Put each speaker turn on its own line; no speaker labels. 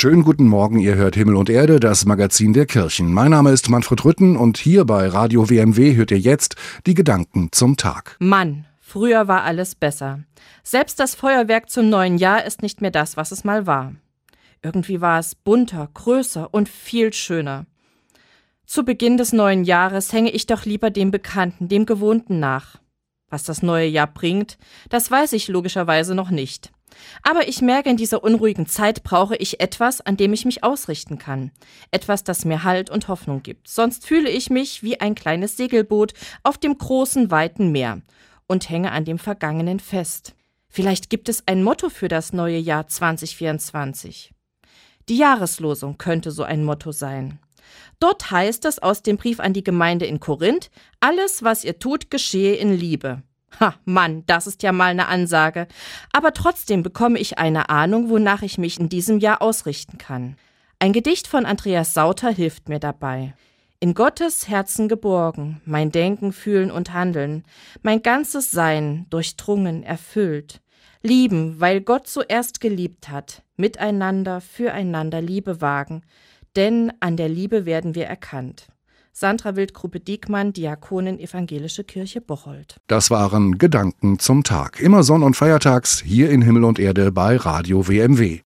Schönen guten Morgen, ihr hört Himmel und Erde, das Magazin der Kirchen. Mein Name ist Manfred Rütten und hier bei Radio WMW hört ihr jetzt die Gedanken zum Tag.
Mann, früher war alles besser. Selbst das Feuerwerk zum neuen Jahr ist nicht mehr das, was es mal war. Irgendwie war es bunter, größer und viel schöner. Zu Beginn des neuen Jahres hänge ich doch lieber dem Bekannten, dem Gewohnten nach. Was das neue Jahr bringt, das weiß ich logischerweise noch nicht. Aber ich merke, in dieser unruhigen Zeit brauche ich etwas, an dem ich mich ausrichten kann. Etwas, das mir Halt und Hoffnung gibt. Sonst fühle ich mich wie ein kleines Segelboot auf dem großen, weiten Meer und hänge an dem Vergangenen fest. Vielleicht gibt es ein Motto für das neue Jahr 2024. Die Jahreslosung könnte so ein Motto sein. Dort heißt es aus dem Brief an die Gemeinde in Korinth, alles, was ihr tut, geschehe in Liebe. Ha, Mann, das ist ja mal eine Ansage. Aber trotzdem bekomme ich eine Ahnung, wonach ich mich in diesem Jahr ausrichten kann. Ein Gedicht von Andreas Sauter hilft mir dabei. In Gottes Herzen geborgen, mein Denken, Fühlen und Handeln, mein ganzes Sein durchdrungen, erfüllt. Lieben, weil Gott zuerst geliebt hat, miteinander, füreinander Liebe wagen, denn an der Liebe werden wir erkannt. Sandra Wildgruppe Diekmann, Diakonin Evangelische Kirche Bocholt.
Das waren Gedanken zum Tag. Immer Sonn- und Feiertags hier in Himmel und Erde bei Radio WMW.